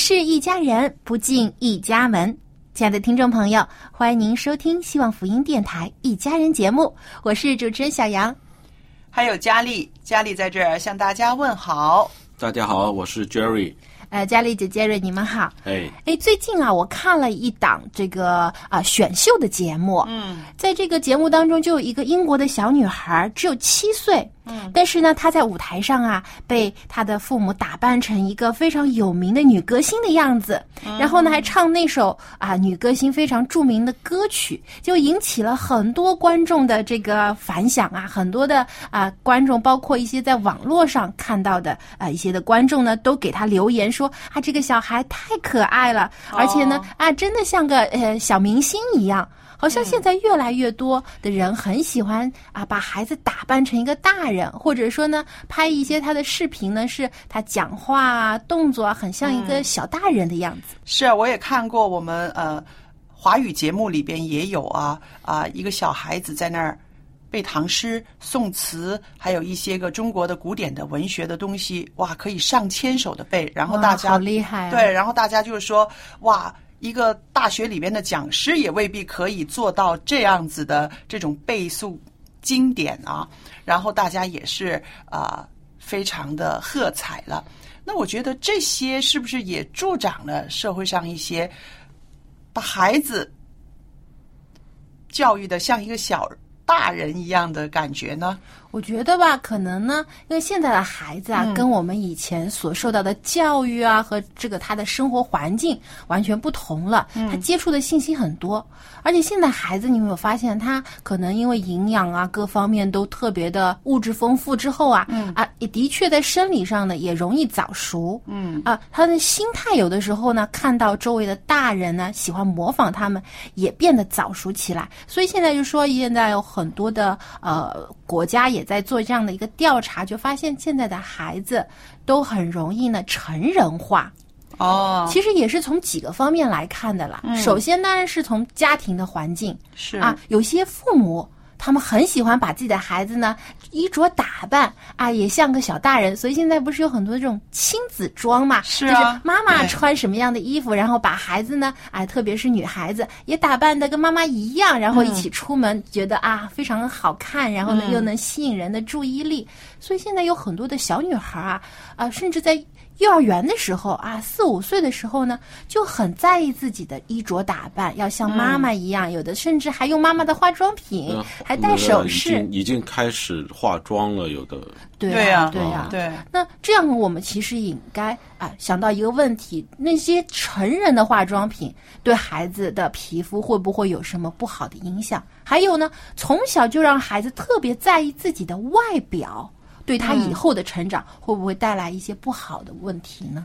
是一家人，不进一家门。亲爱的听众朋友，欢迎您收听希望福音电台《一家人》节目，我是主持人小杨。还有佳丽，佳丽在这儿向大家问好。大家好，我是 Jerry。呃，佳丽姐、杰瑞，你们好。哎，哎，最近啊，我看了一档这个啊、选秀的节目。嗯，在这个节目当中，就有一个英国的小女孩，只有七岁。嗯，但是呢，她在舞台上啊，被她的父母打扮成一个非常有名的女歌星的样子，然后呢，还唱那首啊女歌星非常著名的歌曲，就引起了很多观众的这个反响啊，很多的啊观众，包括一些在网络上看到的啊一些的观众呢，都给她留言说啊，这个小孩太可爱了，而且呢啊，真的像个呃小明星一样。好像现在越来越多的人很喜欢啊，把孩子打扮成一个大人，或者说呢，拍一些他的视频呢，是他讲话啊、动作啊，很像一个小大人的样子。是啊，我也看过我们呃华语节目里边也有啊啊、一个小孩子在那儿背唐诗、宋词，还有一些个中国的古典的文学的东西，哇，可以上千首的背，然后大家好厉害啊对，然后大家就是说哇。一个大学里边的讲师也未必可以做到这样子的这种背诵经典啊，然后大家也是啊、非常的喝彩了。那我觉得这些是不是也助长了社会上一些把孩子教育的像一个小大人一样的感觉呢？我觉得吧，可能呢，因为现在的孩子啊，嗯。跟我们以前所受到的教育啊和这个他的生活环境完全不同了，他接触的信息很多，而且现在孩子，你有没有发现，他可能因为营养啊各方面都特别的物质丰富之后啊，啊，也的确在生理上呢也容易早熟，嗯。啊，他的心态有的时候呢，看到周围的大人呢喜欢模仿他们，也变得早熟起来。所以现在就说，现在有很多的呃国家也在做这样的一个调查，就发现现在的孩子都很容易呢成人化。哦，其实也是从几个方面来看的啦。首先当然是从家庭的环境是啊，有些父母。他们很喜欢把自己的孩子呢衣着打扮啊，也像个小大人，所以现在不是有很多这种亲子装嘛？是啊就是妈妈穿什么样的衣服，然后把孩子呢，哎，特别是女孩子也打扮的跟妈妈一样，然后一起出门，觉得啊非常好看，然后呢、嗯又能吸引人的注意力。所以现在有很多的小女孩啊，啊，甚至在幼儿园的时候啊，四五岁的时候呢，就很在意自己的衣着打扮，要像妈妈一样，有的甚至还用妈妈的化妆品，呃还戴首饰。已经。已经开始化妆了，有的。对对呀呀、对呀、对，那这样，我们其实也应该啊想到一个问题：那些成人的化妆品对孩子的皮肤会不会有什么不好的影响？还有呢，从小就让孩子特别在意自己的外表，对他以后的成长会不会带来一些不好的问题呢？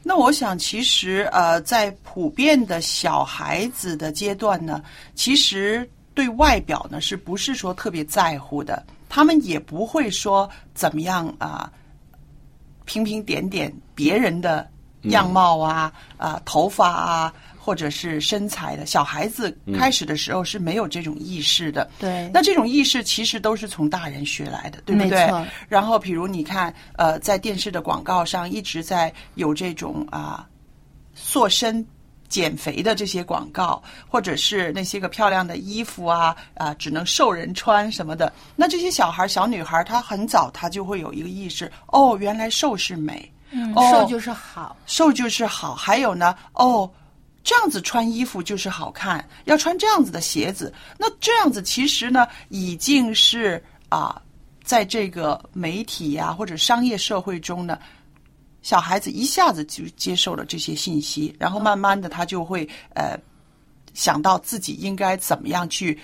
那我想，其实呃，在普遍的小孩子的阶段呢，其实对外表呢，是不是说特别在乎的？他们也不会说怎么样啊、评评点点别人的样貌啊、啊、头发啊，或者是身材的。小孩子开始的时候是没有这种意识的。对那这种意识其实都是从大人学来的，对不对没错？然后，比如你看，呃，在电视的广告上一直在有这种啊、塑身。减肥的这些广告，或者是那些个漂亮的衣服啊啊，只能瘦人穿什么的。那这些小孩、小女孩，她很早她就会有一个意识，哦，原来瘦是美，嗯，哦瘦就是好。瘦就是好。还有呢，哦，这样子穿衣服就是好看，要穿这样子的鞋子。那这样子其实呢，已经是啊，在这个媒体呀、或者商业社会中呢，小孩子一下子就接受了这些信息，然后慢慢的他就会呃想到自己应该怎么样去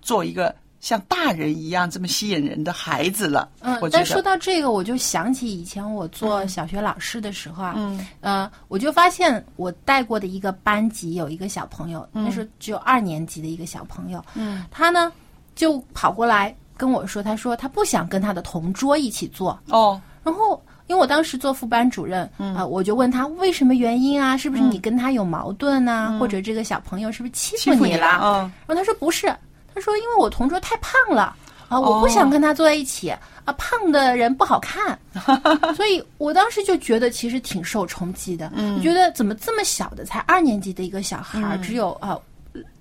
做一个像大人一样这么吸引人的孩子了。嗯但说到这个，我就想起以前我做小学老师的时候啊，嗯，呃，我就发现我带过的一个班级有一个小朋友，那时候只有二年级的一个小朋友，嗯，他呢就跑过来跟我说，他说他不想跟他的同桌一起做，哦，然后。因为我当时做副班主任，啊、我就问他为什么原因啊？是不是你跟他有矛盾啊？或者这个小朋友是不是欺欺负你？了，嗯。然后他说不是，他说因为我同桌太胖了啊，我不想跟他坐在一起、啊，胖的人不好看，所以我当时就觉得其实挺受冲击的。嗯，我觉得怎么这么小的才二年级的一个小孩儿，只有啊。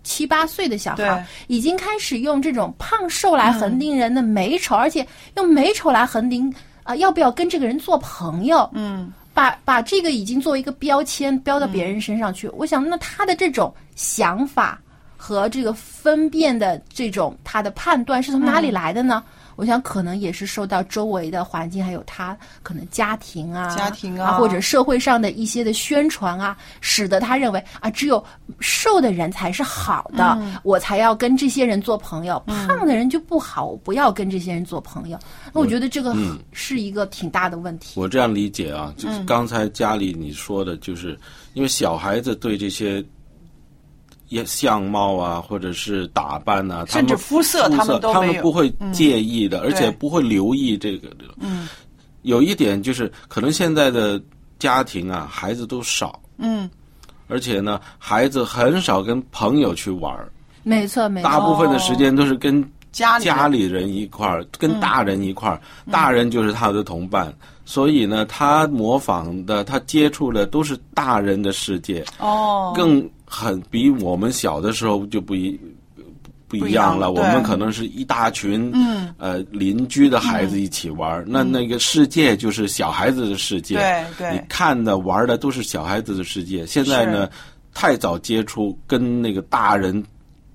七八岁的小孩儿已经开始用这种胖瘦来恒定人的美丑，而且用美丑来恒定啊、要不要跟这个人做朋友？嗯，把把这个已经作为一个标签标到别人身上去。我想，那他的这种想法和这个分辨的这种他的判断是从哪里来的呢？我想可能也是受到周围的环境，还有他可能家庭啊、家庭啊啊，或者社会上的一些的宣传啊，使得他认为啊，只有瘦的人才是好的，我才要跟这些人做朋友，胖的人就不好，我不要跟这些人做朋友。那我觉得这个是一个挺大的问题。我这样理解啊，就是刚才家里你说的，就是因为小孩子对这些也相貌啊，或者是打扮啊，他甚至们肤色他们都他们不会介意的，而且不会留意这个的。嗯，有一点就是，可能现在的家庭啊，孩子都少，嗯，而且呢，孩子很少跟朋友去玩儿，没错，没错。大部分的时间都是跟家里人家里人一块儿，跟大人一块儿，大人就是他的同伴，所以呢，他模仿的，他接触的都是大人的世界，哦，更很比我们小的时候就不一。不不一一样了，我们可能是一大群，嗯，呃，邻居的孩子一起玩儿，那那个世界就是小孩子的世界，对对。你看的玩的都是小孩子的世界。现在呢，太早接触，跟那个大人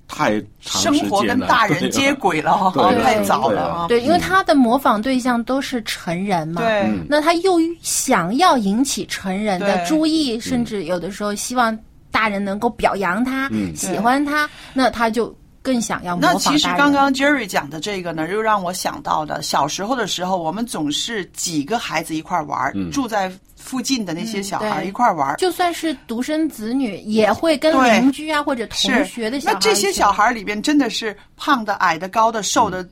太长生时间了，活跟大人 接轨了 太早了啊。对，因为他的模仿对象都是成人嘛，那他又想要引起成人的注意，甚至有的时候希望大人能够表扬他、嗯。喜欢他，那他就更想要模那仿大人。其实刚刚 Jerry 讲的这个呢，又让我想到的，小时候的时候，我们总是几个孩子一块儿玩住在附近的那些小孩一块儿玩儿。就算是独生子女，也会跟邻居啊或者同学的小孩那这些小孩里边真的是胖的、矮的、高的、瘦的、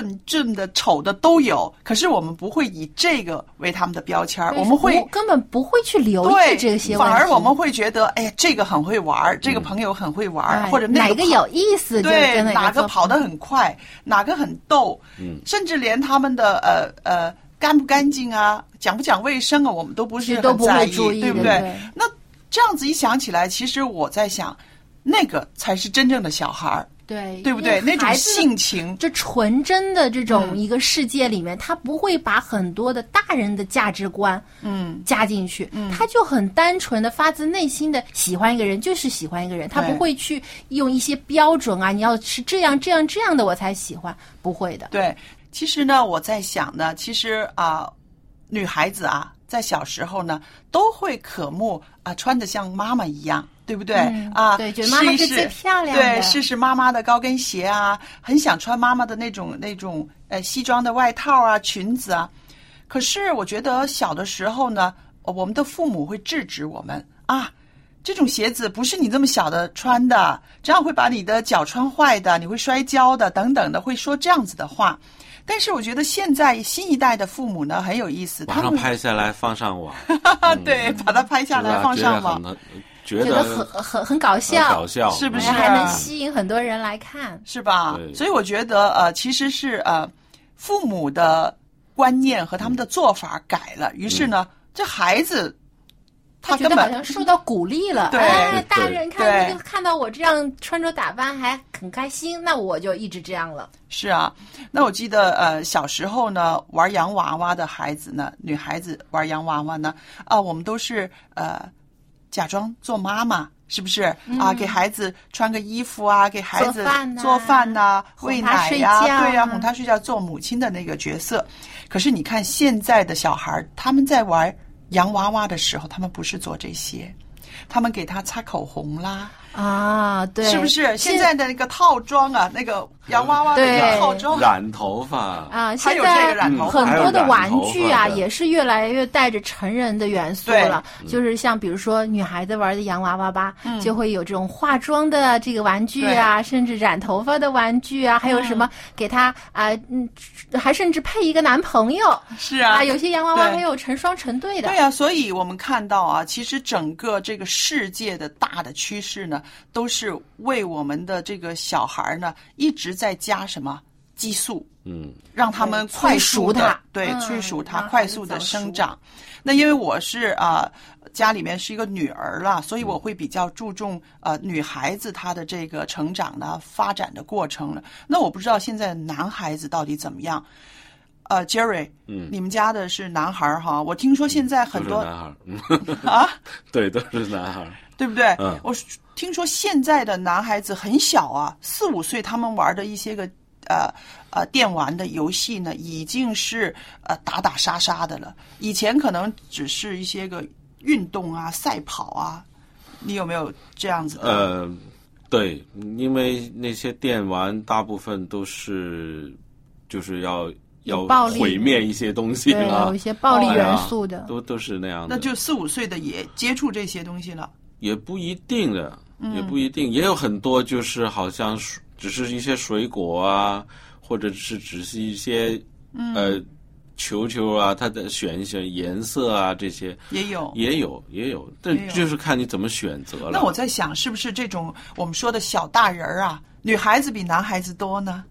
正正的、丑的都有。可是我们不会以这个为他们的标签儿，我们会不根本不会去留意对这些，反而我们会觉得，哎呀，这个很会玩儿，这个朋友很会玩儿，哎或者那哪个有意思对，哪个个跑得很快，哪个很逗，嗯甚至连他们的呃呃干不干净啊，讲不讲卫生啊，我们都不是都不很在意，会注意对不对？对那这样子一想起来，其实我在想，那个才是真正的小孩儿，对对不对？那种性情，这纯真的这种嗯一个世界里面，他不会把很多的大人的价值观嗯，加进去，他就很单纯的发自内心的喜欢一个人，就是喜欢一个人，他不会去用一些标准啊，你要是这样这样这样的我才喜欢，不会的。对。其实呢，我在想呢，其实啊、女孩子啊，在小时候呢，都会渴慕啊，穿的像妈妈一样，对不对？嗯啊，对觉得妈妈是最漂亮的对，试试妈妈的高跟鞋啊，很想穿妈妈的那种那种呃西装的外套啊、裙子啊。可是我觉得小的时候呢，我们的父母会制止我们啊。这种鞋子不是你这么小的穿的，这样会把你的脚穿坏的，你会摔跤的，等等的，会说这样子的话。但是我觉得现在新一代的父母呢很有意思，马上拍下来放上网，对把它拍下来放上网，觉得很，很很很搞笑，搞笑，是不是还能吸引很多人来看。是吧？所以我觉得呃，其实是呃，父母的观念和他们的做法改了，于是呢，这孩子他觉得好根本像受到鼓励了，对哎，大人看看到我这样穿着打扮还很开心，那我就一直这样了。是啊。那我记得呃，小时候呢，玩洋娃娃的孩子呢，女孩子玩洋娃娃呢，啊，我们都是呃，假装做妈妈。是不是啊？给孩子穿个衣服啊，给孩子做饭呐做饭呐、喂奶呀、对呀、哄他睡觉，做母亲的那个角色。可是你看现在的小孩儿，他们在玩洋娃娃的时候，他们不是做这些，他们给他擦口红啦，啊，对，是不是？现在的那个套装啊，那个洋娃娃的套装，染头发，啊，现有这个在染头发。很多的玩具啊，也是越来越带着成人的元素了。就是像比如说女孩子玩的洋娃娃吧，就会有这种化妆的这个玩具啊，甚至染头发的玩具啊，还有什么给她啊，嗯，还甚至配一个男朋友。是啊。啊，有些洋娃娃还有成双成对的。对呀、所以我们看到啊，其实整个这个世界的大的趋势呢，都是为我们的这个小孩儿呢一直在加什么激素，嗯，让他们快速的催熟它对嗯催熟它，快速的生长。那因为我是啊、家里面是一个女儿了，所以我会比较注重呃女孩子她的这个成长的发展的过程了。那我不知道现在男孩子到底怎么样。呃，Jerry，嗯你们家的是男孩儿哈？我听说现在很多男孩啊，对，都是男孩儿，对不对？嗯我听说现在的男孩子很小啊，四五岁，他们玩的一些个呃呃电玩的游戏呢，已经是呃打打杀杀的了。以前可能只是一些个运动啊、赛跑啊，你有没有这样子的？呃，对，因为那些电玩大部分都是就是要要毁灭一些东西对，了有一，些暴力元素的。都都是那样的。那就四五岁的也接触这些东西了。也不一定的，嗯。也不一定，也有很多就是好像只是一些水果啊，或者是只是一些、嗯。呃球球啊，它的选一选颜色啊，这些。也有。也有也有，但就是看你怎么选择了。那我在想，是不是这种我们说的小大人儿啊，女孩子比男孩子多呢？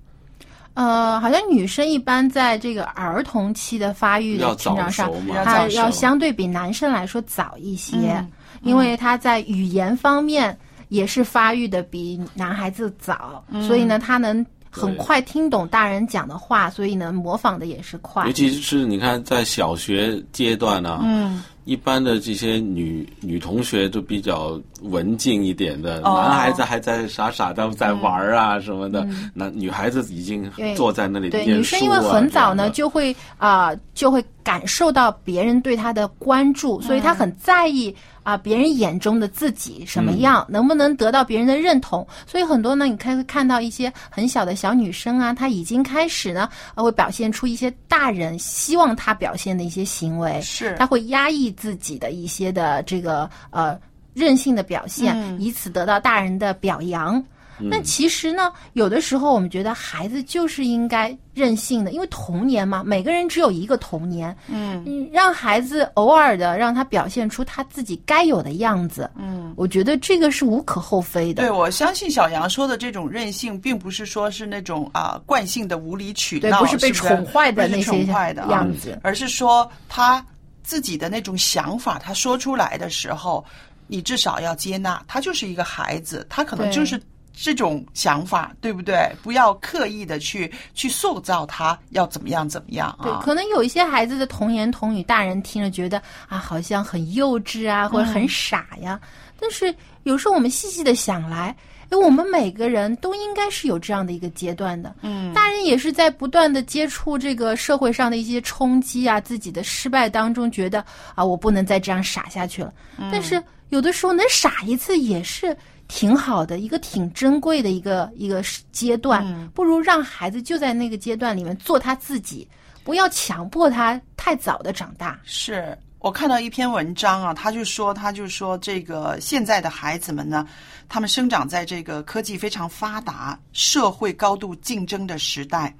呃，好像女生一般在这个儿童期的发育要早的成长上她早要相对比男生来说早一些，嗯因为他在语言方面也是发育的比男孩子早，嗯所以呢，他能很快听懂大人讲的话，所以呢，模仿的也是快尤。其是你看在小学阶段呢、嗯，一般的这些女女同学都比较文静一点的，哦男孩子还在傻傻的在玩儿啊什么的，那、女孩子已经坐在那里女生因为很早呢，就会啊、就会感受到别人对她的关注，所以她很在意啊、别人眼中的自己什么样，能不能得到别人的认同。所以很多呢，你看会看到一些很小的小女生啊，她已经开始呢，呃会表现出一些大人希望她表现的一些行为，是她会压抑自己的一些的这个呃任性的表现，嗯以此得到大人的表扬。那其实呢，有的时候我们觉得孩子就是应该任性的，因为童年嘛，每个人只有一个童年。嗯嗯，让孩子偶尔的让他表现出他自己该有的样子。嗯，我觉得这个是无可厚非的。对，我相信小杨说的这种任性，并不是说是那种啊、惯性的无理取闹，对不是被宠坏的那些宠坏的啊样子而是说他自己的那种想法，他说出来的时候，你至少要接纳，他就是一个孩子，他可能就是。这种想法对不对？不要刻意的去去塑造他要怎么样怎么样对，啊？可能有一些孩子的童言童语，大人听了觉得啊，好像很幼稚啊，或者很傻呀。但是有时候我们细细的想来，哎，我们每个人都应该是有这样的一个阶段的。嗯，大人也是在不断的接触这个社会上的一些冲击啊，自己的失败当中，觉得啊，我不能再这样傻下去了。但是有的时候能傻一次也是挺好的，一个挺珍贵的一个一个阶段。不如让孩子就在那个阶段里面做他自己，不要强迫他太早的长大。是我看到一篇文章啊，他就说，他就说这个现在的孩子们呢，他们生长在这个科技非常发达、社会高度竞争的时代。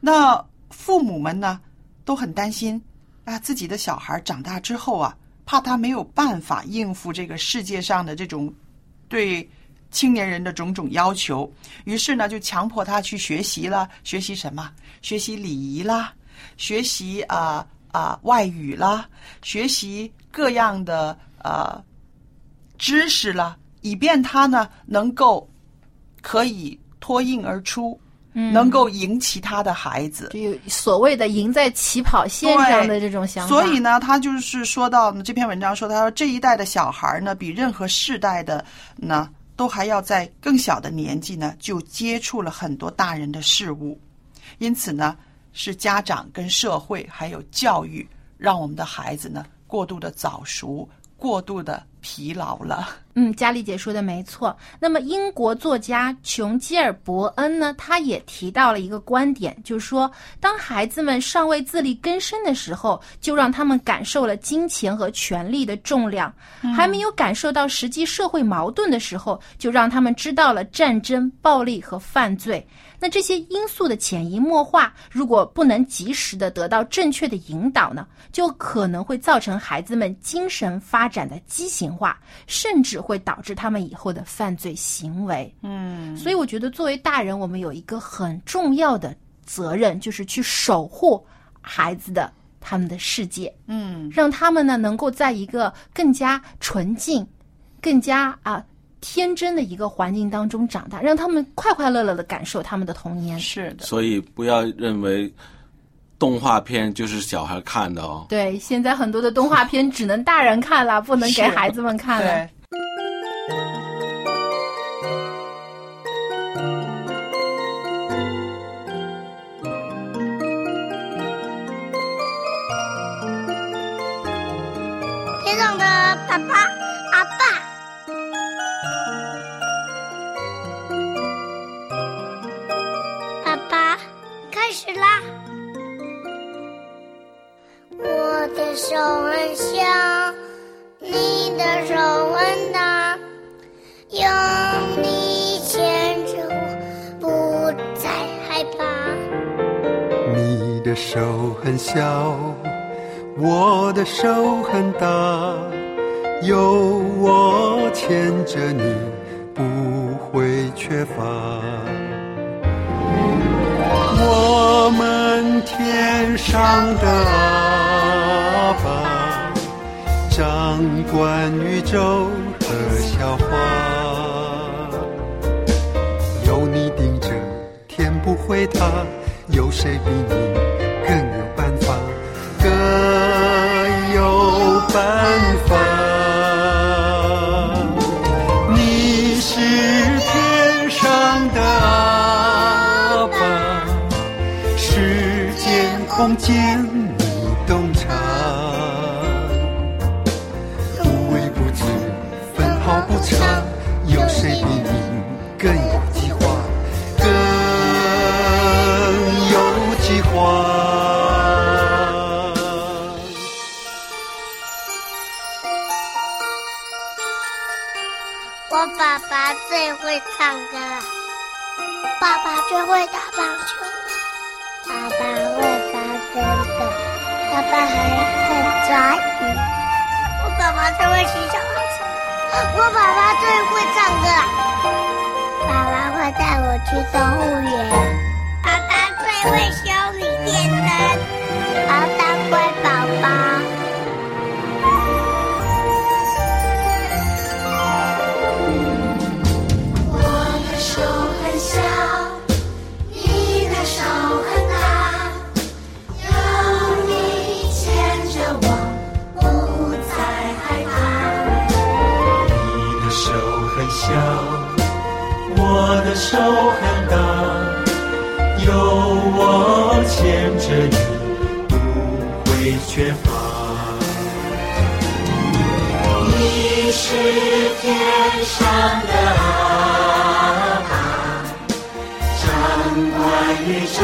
那父母们呢都很担心啊，自己的小孩长大之后啊，怕他没有办法应付这个世界上的这种对青年人的种种要求，于是呢就强迫他去学习了，学习什么？学习礼仪啦，学习啊啊、外语啦，学习各样的呃知识啦，以便他呢能够可以脱颖而出，能够赢其他的孩子。就所谓的赢在起跑线上的这种想法。所以呢，他就是说到这篇文章说，他说这一代的小孩呢，比任何世代的呢，都还要在更小的年纪呢，就接触了很多大人的事物，因此呢，是家长跟社会还有教育，让我们的孩子呢过度的早熟，过度的疲劳了。嗯，佳丽姐说的没错。那么，英国作家琼基尔伯恩呢，他也提到了一个观点，就是说，当孩子们尚未自力更生的时候，就让他们感受了金钱和权力的重量；还没有感受到实际社会矛盾的时候，就让他们知道了战争、暴力和犯罪。那这些因素的潜移默化，如果不能及时的得到正确的引导呢，就可能会造成孩子们精神发展的畸形化，甚至会导致他们以后的犯罪行为。嗯，所以我觉得，作为大人，我们有一个很重要的责任，就是去守护孩子的他们的世界，嗯，让他们呢能够在一个更加纯净、更加啊天真的一个环境当中长大，让他们快快乐乐的感受他们的童年。是的，所以不要认为动画片就是小孩看的哦。对，现在很多的动画片只能大人看了，不能给孩子们看了。对。天上的爸爸，手很小，你的手很大，有你牵着我，不再害怕。你的手很小，我的手很大，有我牵着你，不会缺乏。我们天上的阿爸，掌管宇宙和笑话，有你盯着，天不会塌，有谁比你更有办法？更有办法。你是天上的阿爸，时间空间最会唱歌了，爸爸最会打棒球了，爸爸会拔针的，爸爸还会抓鱼。我爸爸最会骑小黄车，我爸爸最会唱歌了，爸爸会带我去动物园，爸爸最会修理电灯，好当乖宝宝。手很大，有我牵着你，不会缺乏。你是天上的阿爸，掌管宇宙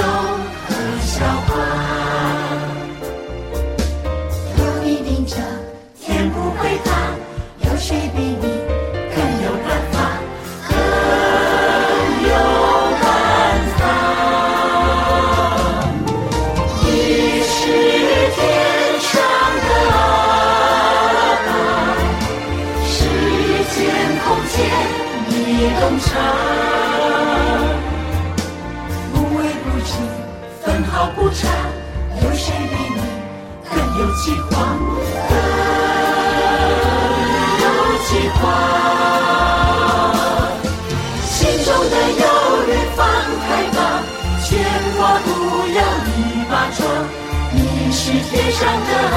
是天上的阿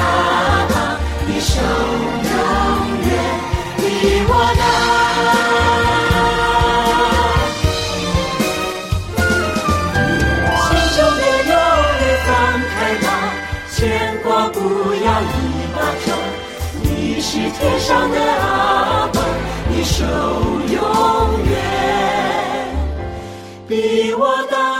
爸，你手永远比我大。心中的忧虑放开吧，牵挂不要一把抓。你是天上的阿爸，你手永远比我大。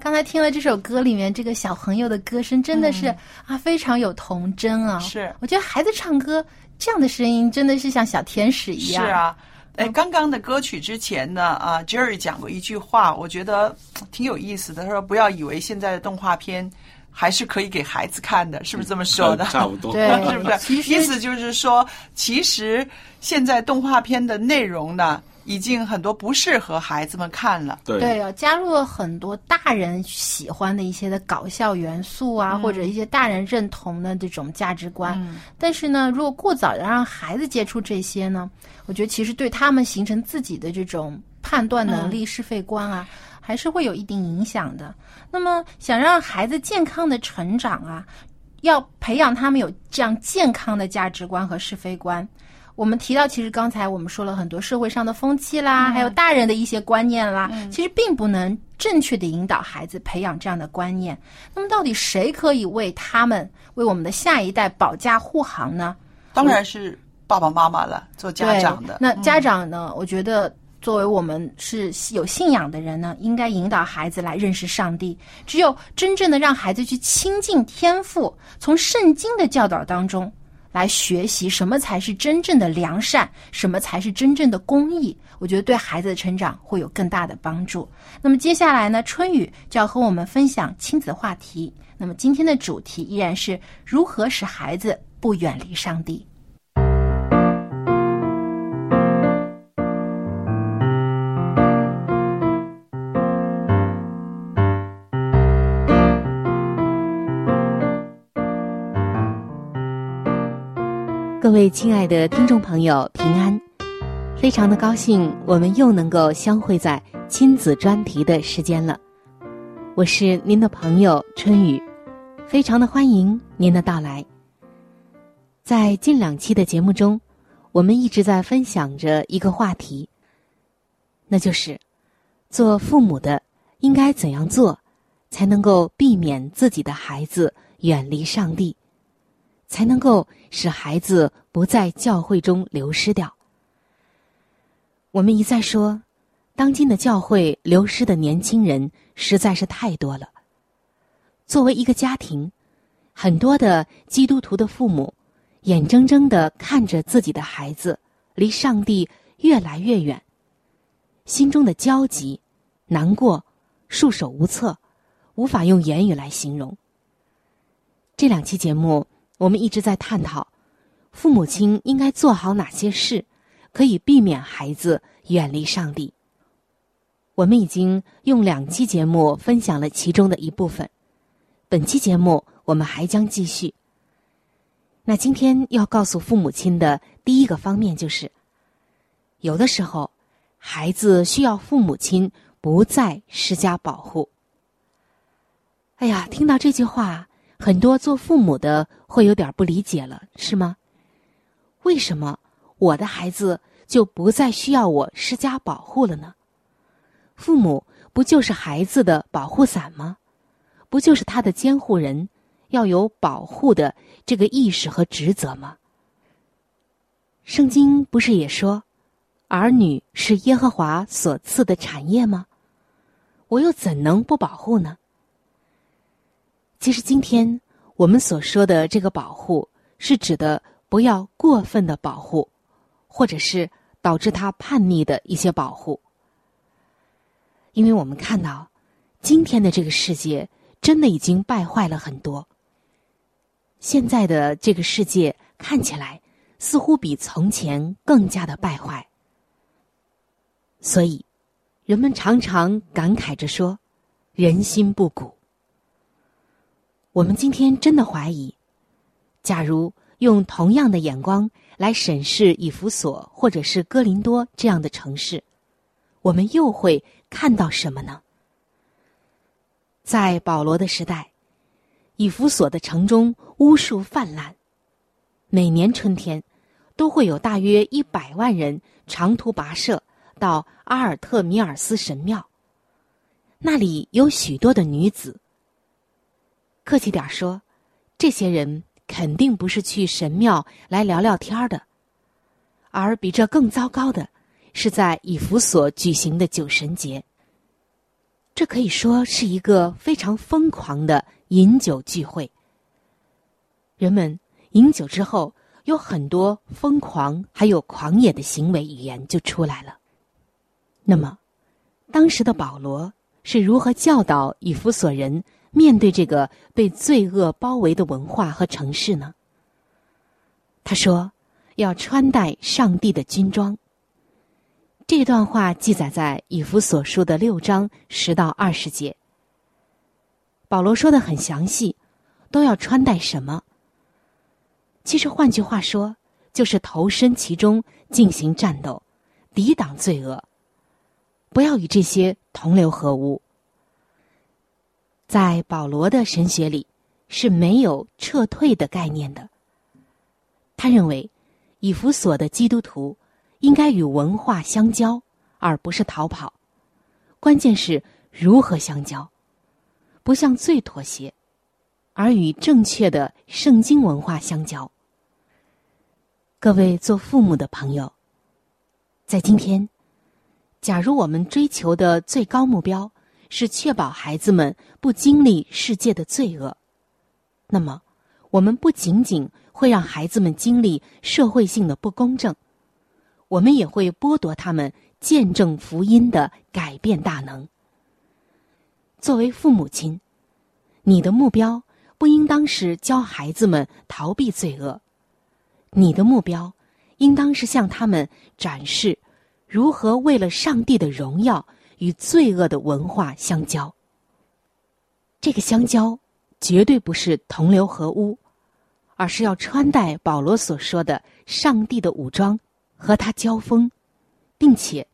刚才听了这首歌里面这个小朋友的歌声，真的是、啊非常有童真啊！是，我觉得孩子唱歌这样的声音真的是像小天使一样。是啊，哎，刚刚的歌曲之前呢，啊，Jerry 讲过一句话，我觉得呃挺有意思的。他说：“不要以为现在的动画片还是可以给孩子看的，是不是这么说的？差不多对 是不是？意思就是说，其实现在动画片的内容呢，已经很多不适合孩子们看了。对对啊，加入了很多大人喜欢的一些的搞笑元素啊，嗯或者一些大人认同的这种价值观。嗯但是呢，如果过早的让孩子接触这些呢，我觉得其实对他们形成自己的这种判断能力、是非观啊，还是会有一定影响的。那么，想让孩子健康的成长啊，要培养他们有这样健康的价值观和是非观。我们提到，其实刚才我们说了很多社会上的风气啦，还有大人的一些观念啦，其实并不能正确的引导孩子培养这样的观念。那么，到底谁可以为他们、为我们的下一代保驾护航呢？当然是爸爸妈妈了，做家长的。那嗯家长呢？我觉得作为我们是有信仰的人呢，应该引导孩子来认识上帝。只有真正的让孩子去亲近天赋，从圣经的教导当中来学习什么才是真正的良善，什么才是真正的公益。我觉得对孩子的成长会有更大的帮助。那么接下来呢，春雨就要和我们分享亲子话题。那么今天的主题依然是如何使孩子不远离上帝。各位亲爱的听众朋友，平安！非常的高兴，我们又能够相会在亲子专题的时间了。我是您的朋友春雨，非常的欢迎您的到来。在近两期的节目中，我们一直在分享着一个话题，那就是做父母的应该怎样做，才能够避免自己的孩子远离上帝。才能够使孩子不在教会中流失掉。我们一再说，当今的教会流失的年轻人实在是太多了。作为一个家庭，很多的基督徒的父母，眼睁睁的看着自己的孩子离上帝越来越远，心中的焦急、难过、束手无策，无法用言语来形容。这两期节目。我们一直在探讨，父母亲应该做好哪些事，可以避免孩子远离上帝。我们已经用两期节目分享了其中的一部分，本期节目我们还将继续。那今天要告诉父母亲的第一个方面就是，有的时候孩子需要父母亲不再施加保护。哎呀，听到这句话。很多做父母的会有点不理解了，是吗？为什么我的孩子就不再需要我施加保护了呢？父母不就是孩子的保护伞吗？不就是他的监护人，要有保护的这个意识和职责吗？圣经不是也说，儿女是耶和华所赐的产业吗？我又怎能不保护呢？其实今天我们所说的这个保护，是指的不要过分的保护，或者是导致他叛逆的一些保护。因为我们看到，今天的这个世界真的已经败坏了很多。现在的这个世界看起来似乎比从前更加的败坏，所以人们常常感慨着说：“人心不古。”我们今天真的怀疑，假如用同样的眼光来审视以弗所或者是哥林多这样的城市，我们又会看到什么呢？在保罗的时代，以弗所的城中巫术泛滥，每年春天都会有大约一百万人长途跋涉到阿尔特米尔斯神庙，那里有许多的女子。客气点说，这些人肯定不是去神庙来聊聊天的，而比这更糟糕的，是在以弗所举行的酒神节。这可以说是一个非常疯狂的饮酒聚会。人们饮酒之后，有很多疯狂还有狂野的行为语言就出来了。那么，当时的保罗是如何教导以弗所人？面对这个被罪恶包围的文化和城市呢？他说：“要穿戴上帝的军装。”这段话记载在以弗所书的六章十到二十节。保罗说的很详细，都要穿戴什么？其实换句话说，就是投身其中进行战斗，抵挡罪恶，不要与这些同流合污。在保罗的神学里，是没有撤退的概念的。他认为，以弗所的基督徒应该与文化相交，而不是逃跑。关键是如何相交，不向罪妥协，而与正确的圣经文化相交。各位做父母的朋友，在今天，假如我们追求的最高目标，是确保孩子们不经历世界的罪恶，那么我们不仅仅会让孩子们经历社会性的不公正，我们也会剥夺他们见证福音的改变大能。作为父母亲，你的目标不应当是教孩子们逃避罪恶，你的目标应当是向他们展示如何为了上帝的荣耀。与罪恶的文化相交，这个相交绝对不是同流合污，而是要穿戴保罗所说的上帝的武装，和他交锋，并且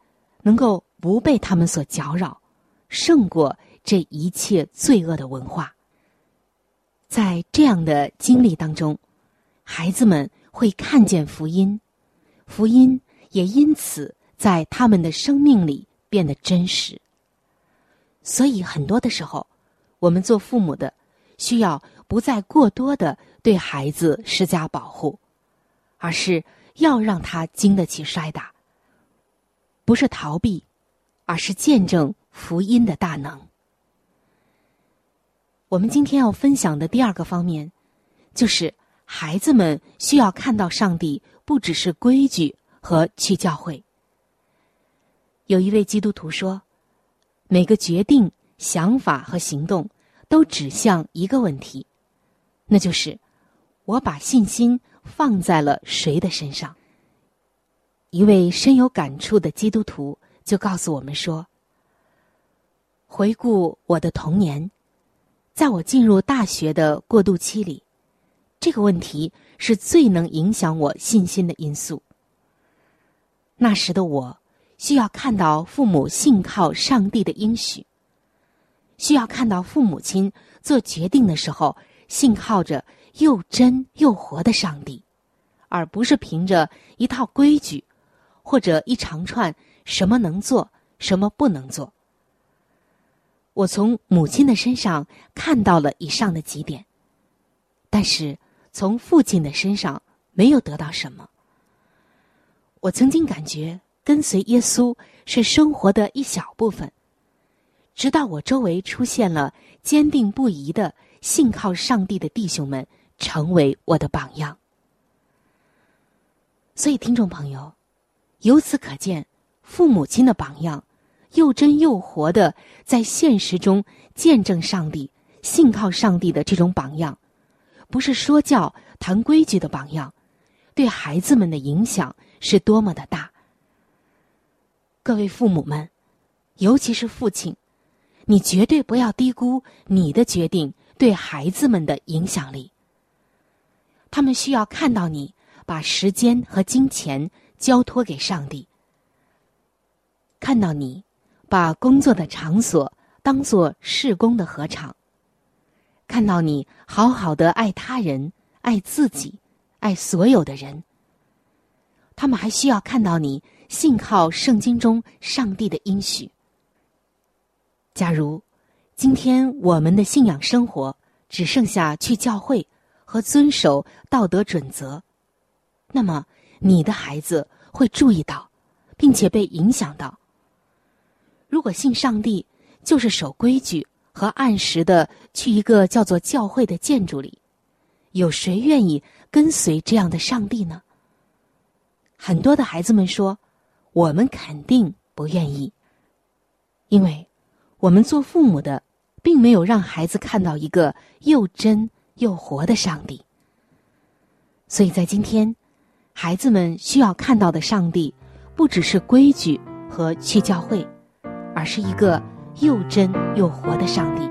能够不被他们所搅扰，胜过这一切罪恶的文化。在这样的经历当中，孩子们会看见福音，福音也因此在他们的生命里。变得真实，所以很多的时候，我们做父母的需要不再过多的对孩子施加保护，而是要让他经得起摔打，不是逃避，而是见证福音的大能。我们今天要分享的第二个方面，就是孩子们需要看到上帝不只是规矩和去教会。有一位基督徒说：“每个决定、想法和行动都指向一个问题，那就是我把信心放在了谁的身上。”一位深有感触的基督徒就告诉我们说：“回顾我的童年，在我进入大学的过渡期里，这个问题是最能影响我信心的因素。那时的我。”需要看到父母信靠上帝的应许，需要看到父母亲做决定的时候信靠着又真又活的上帝，而不是凭着一套规矩或者一长串什么能做什么不能做。我从母亲的身上看到了以上的几点，但是从父亲的身上没有得到什么。我曾经感觉。跟随耶稣是生活的一小部分，直到我周围出现了坚定不移的信靠上帝的弟兄们，成为我的榜样。所以，听众朋友，由此可见，父母亲的榜样，又真又活的在现实中见证上帝、信靠上帝的这种榜样，不是说教、谈规矩的榜样，对孩子们的影响是多么的大。各位父母们，尤其是父亲，你绝对不要低估你的决定对孩子们的影响力。他们需要看到你把时间和金钱交托给上帝，看到你把工作的场所当做事工的合场，看到你好好的爱他人、爱自己、爱所有的人。他们还需要看到你信靠圣经中上帝的应许。假如今天我们的信仰生活只剩下去教会和遵守道德准则，那么你的孩子会注意到，并且被影响到。如果信上帝就是守规矩和按时的去一个叫做教会的建筑里，有谁愿意跟随这样的上帝呢？很多的孩子们说：“我们肯定不愿意，因为我们做父母的，并没有让孩子看到一个又真又活的上帝。所以在今天，孩子们需要看到的上帝，不只是规矩和去教会，而是一个又真又活的上帝。”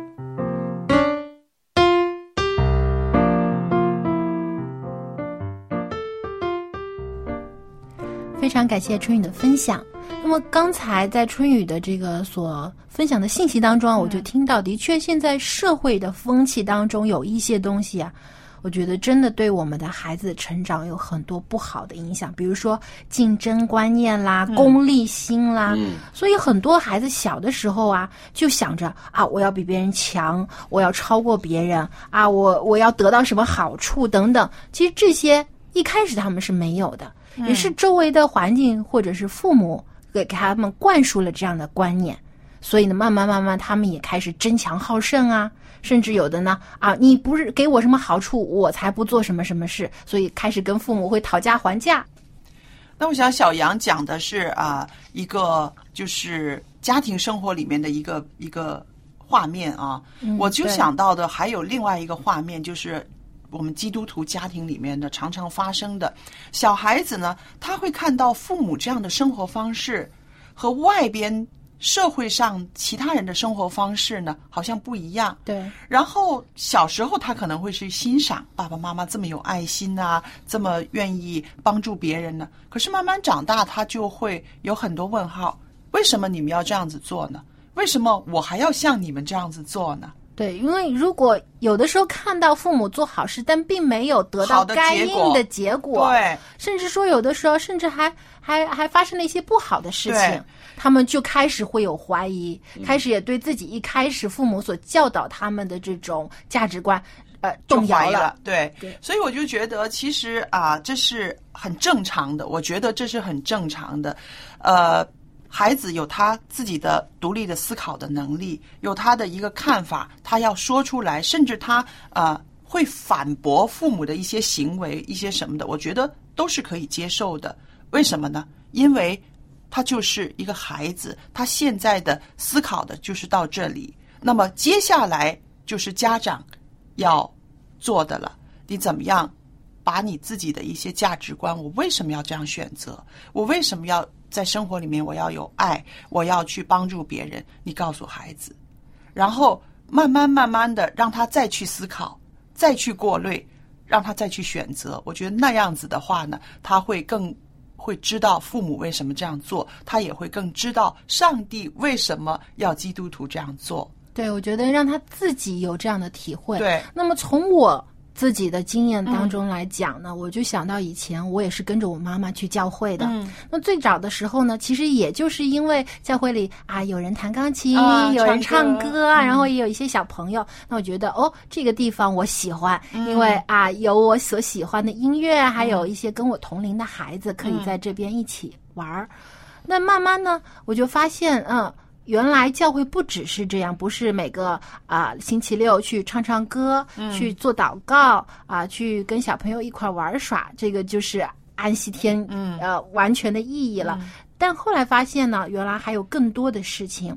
非常感谢春雨的分享。那么刚才在春雨的这个所分享的信息当中啊，我就听到，的确现在社会的风气当中有一些东西啊，我觉得真的对我们的孩子成长有很多不好的影响，比如说竞争观念啦、功利心啦。所以很多孩子小的时候啊，就想着啊，我要比别人强，我要超过别人啊，我我要得到什么好处等等。其实这些一开始他们是没有的。也是周围的环境或者是父母给给他们灌输了这样的观念，所以呢，慢慢慢慢，他们也开始争强好胜啊，甚至有的呢啊，你不是给我什么好处，我才不做什么什么事，所以开始跟父母会讨价还价。那我想小杨讲的是啊，一个就是家庭生活里面的一个一个画面啊，我就想到的还有另外一个画面就是。我们基督徒家庭里面的常常发生的，小孩子呢，他会看到父母这样的生活方式和外边社会上其他人的生活方式呢，好像不一样。对。然后小时候他可能会去欣赏爸爸妈妈这么有爱心啊，这么愿意帮助别人呢。可是慢慢长大，他就会有很多问号：为什么你们要这样子做呢？为什么我还要像你们这样子做呢？对，因为如果有的时候看到父母做好事，但并没有得到该应的结果，对，甚至说有的时候，甚至还还还发生了一些不好的事情，他们就开始会有怀疑，开始也对自己一开始父母所教导他们的这种价值观，呃，动摇了。对，所以我就觉得，其实啊，这是很正常的。我觉得这是很正常的，呃。孩子有他自己的独立的思考的能力，有他的一个看法，他要说出来，甚至他呃会反驳父母的一些行为、一些什么的，我觉得都是可以接受的。为什么呢？因为他就是一个孩子，他现在的思考的就是到这里。那么接下来就是家长要做的了，你怎么样把你自己的一些价值观？我为什么要这样选择？我为什么要？在生活里面，我要有爱，我要去帮助别人。你告诉孩子，然后慢慢慢慢的让他再去思考，再去过滤，让他再去选择。我觉得那样子的话呢，他会更会知道父母为什么这样做，他也会更知道上帝为什么要基督徒这样做。对，我觉得让他自己有这样的体会。对，那么从我。自己的经验当中来讲呢，我就想到以前我也是跟着我妈妈去教会的。那最早的时候呢，其实也就是因为教会里啊有人弹钢琴，有人唱歌，然后也有一些小朋友。那我觉得哦，这个地方我喜欢，因为啊有我所喜欢的音乐，还有一些跟我同龄的孩子可以在这边一起玩儿。那慢慢呢，我就发现嗯。原来教会不只是这样，不是每个啊星期六去唱唱歌，去做祷告啊，去跟小朋友一块玩耍，这个就是安息天，嗯呃，完全的意义了。但后来发现呢，原来还有更多的事情。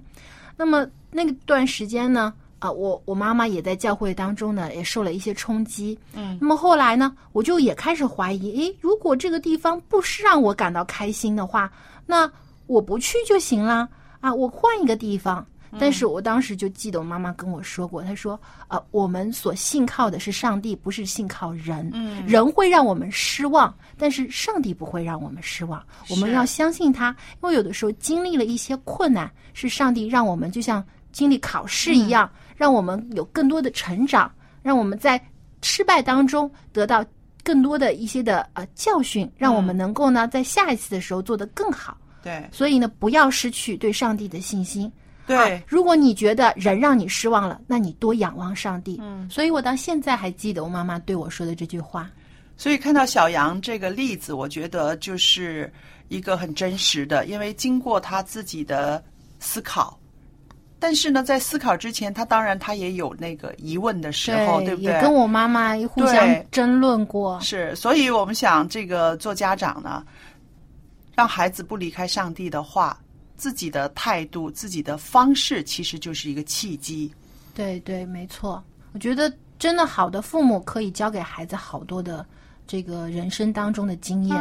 那么那段时间呢，啊，我我妈妈也在教会当中呢，也受了一些冲击。嗯，那么后来呢，我就也开始怀疑，诶，如果这个地方不是让我感到开心的话，那我不去就行了。啊，我换一个地方，但是我当时就记得我妈妈跟我说过，她说：“呃，我们所信靠的是上帝，不是信靠人。嗯人会让我们失望，但是上帝不会让我们失望。我们要相信他，因为有的时候经历了一些困难，是上帝让我们就像经历考试一样，让我们有更多的成长，让我们在失败当中得到更多的一些的呃教训，让我们能够呢在下一次的时候做得更好。对所以呢，不要失去对上帝的信心。对啊如果你觉得人让你失望了，那你多仰望上帝。嗯，所以我到现在还记得我妈妈对我说的这句话。所以看到小杨这个例子，我觉得就是一个很真实的，因为经过他自己的思考，但是呢，在思考之前，他当然他也有那个疑问的时候，对不对？也跟我妈妈互相争论过。是，所以我们想，这个做家长呢，让孩子不离开上帝的话，自己的态度、自己的方式，其实就是一个契机。对对，没错。我觉得真的好的父母可以教给孩子好多的这个人生当中的经验。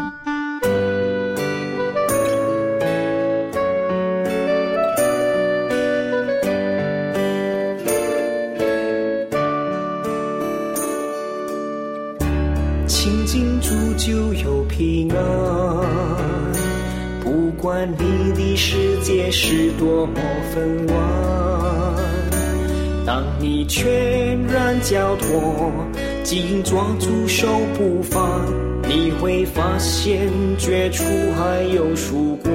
亲近主就有平安，不不管你的世界是多么纷乱，当你全然交托，紧抓住手不放，你会发现绝处还有曙光。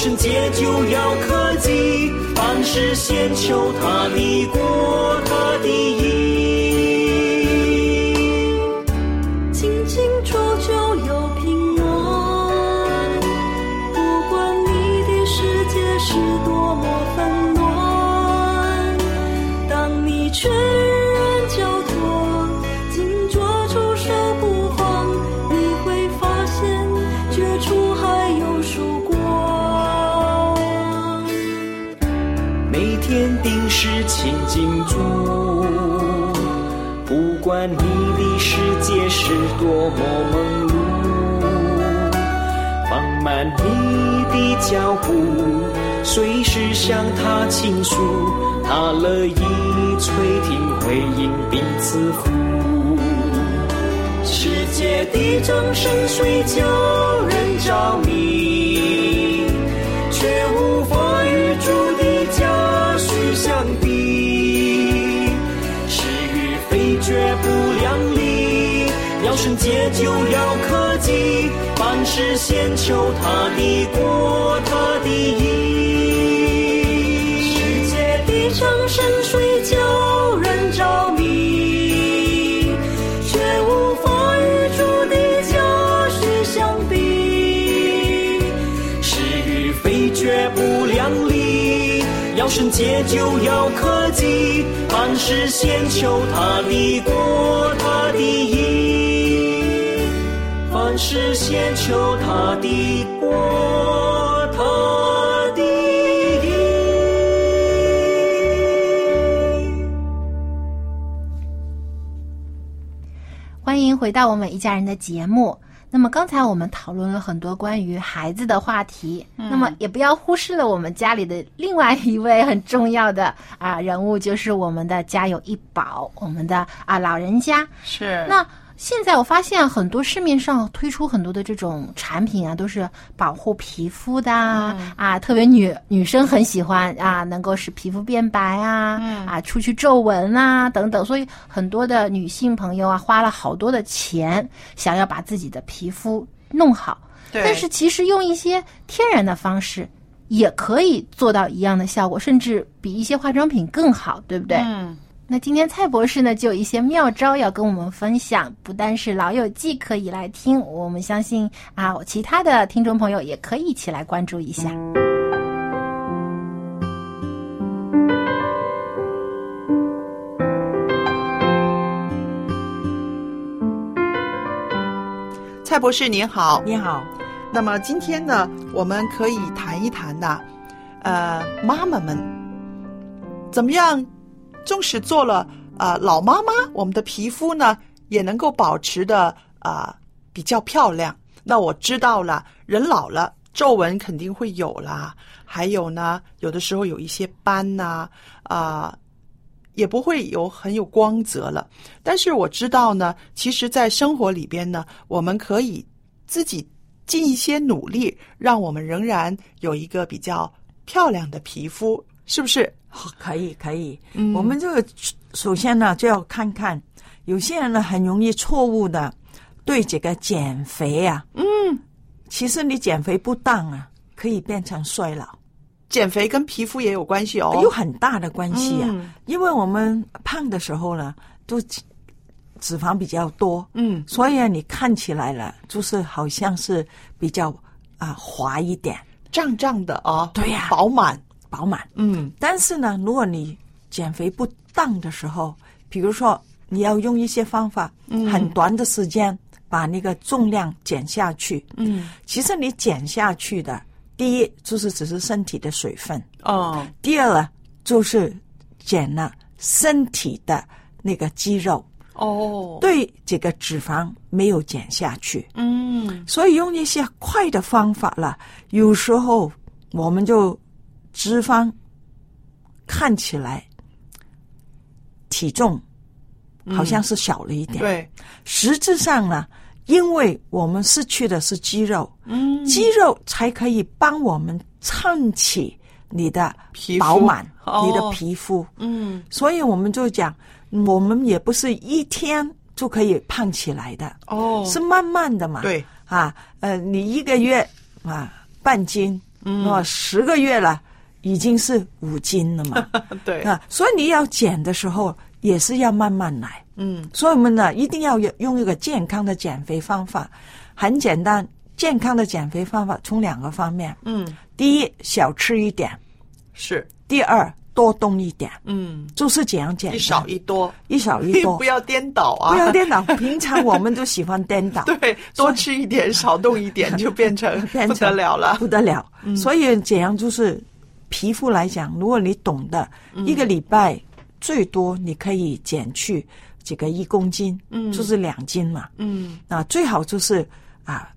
神界救遥科技，凡事先求他的国，他的义。多么忙碌，放慢你的脚步，随时向他倾诉，他乐意垂听回应并赐福。世界的掌声水叫人着迷，却无法与主的家训相比。是与非绝不，要圣洁就要克己，凡事先求他的国，他的义。世界的掌声水叫人着迷，却无法与主的家训相比。是与非绝不两立，要圣洁就要科技，凡事先求他的国，他的义。凡事先求他的国，他的义。欢迎回到我们一家人的节目。那么刚才我们讨论了很多关于孩子的话题，嗯那么也不要忽视了我们家里的另外一位很重要的啊人物，就是我们的家有一宝，我们的啊老人家。是那现在我发现很多市面上推出很多的这种产品啊，都是保护皮肤的啊，嗯啊特别女女生很喜欢啊，能够使皮肤变白啊，嗯啊除去皱纹啊等等，所以很多的女性朋友啊花了好多的钱，想要把自己的皮肤弄好。对但是其实用一些天然的方式。也可以做到一样的效果，甚至比一些化妆品更好，对不对？嗯，那今天蔡博士呢，就有一些妙招要跟我们分享，不但是老友记可以来听，我们相信啊，其他的听众朋友也可以一起来关注一下。蔡博士您好，你好。那么今天呢，我们可以谈一谈呐，呃，妈妈们怎么样，纵使做了啊、老妈妈，我们的皮肤呢也能够保持的啊、比较漂亮。那我知道了，人老了，皱纹肯定会有啦，还有呢，有的时候有一些斑呐啊。也不会有很有光泽了，但是我知道呢，其实，在生活里边呢，我们可以自己尽一些努力，让我们仍然有一个比较漂亮的皮肤，是不是？哦可以可以，嗯。我们这个首先呢就要看看，有些人呢很容易错误的对这个减肥啊，嗯，其实你减肥不当啊，可以变成衰老，减肥跟皮肤也有关系哦，有很大的关系啊。嗯。因为我们胖的时候呢，都脂脂肪比较多，嗯，所以啊你看起来了，就是好像是比较啊滑一点，胀胀的啊，对呀。饱满，饱满。嗯。但是呢，如果你减肥不当的时候，比如说你要用一些方法，嗯。很短的时间把那个重量减下去，嗯，其实你减下去的，第一就是只是身体的水分，哦，第二呢就是减了身体的那个肌肉，哦，对这个脂肪没有减下去，嗯。所以用一些快的方法了，有时候我们就脂肪看起来体重好像是小了一点，对，实质上呢，因为我们失去的是肌肉，嗯。肌肉才可以帮我们撑起你的饱满，哦。你的皮肤。嗯。所以我们就讲，我们也不是一天就可以胖起来的，哦，是慢慢的嘛。对，啊，呃，你一个月啊半斤，嗯。那么十个月了，已经是五斤了嘛。对，啊，所以你要减的时候也是要慢慢来。嗯所以我们呢一定要有用一个健康的减肥方法，很简单。健康的减肥方法从两个方面，嗯，第一少吃一点，是，第二多动一点，嗯，就是怎样减。一少一多，一少一多 不，要颠倒啊，不要颠倒。平常我们都喜欢颠倒，对，多吃一点，少动一点，就变成不得了了。不得了。嗯所以这样就是皮肤来讲，如果你懂的，嗯。一个礼拜最多你可以减去这个一公斤，嗯。就是两斤嘛。嗯。啊，最好就是啊，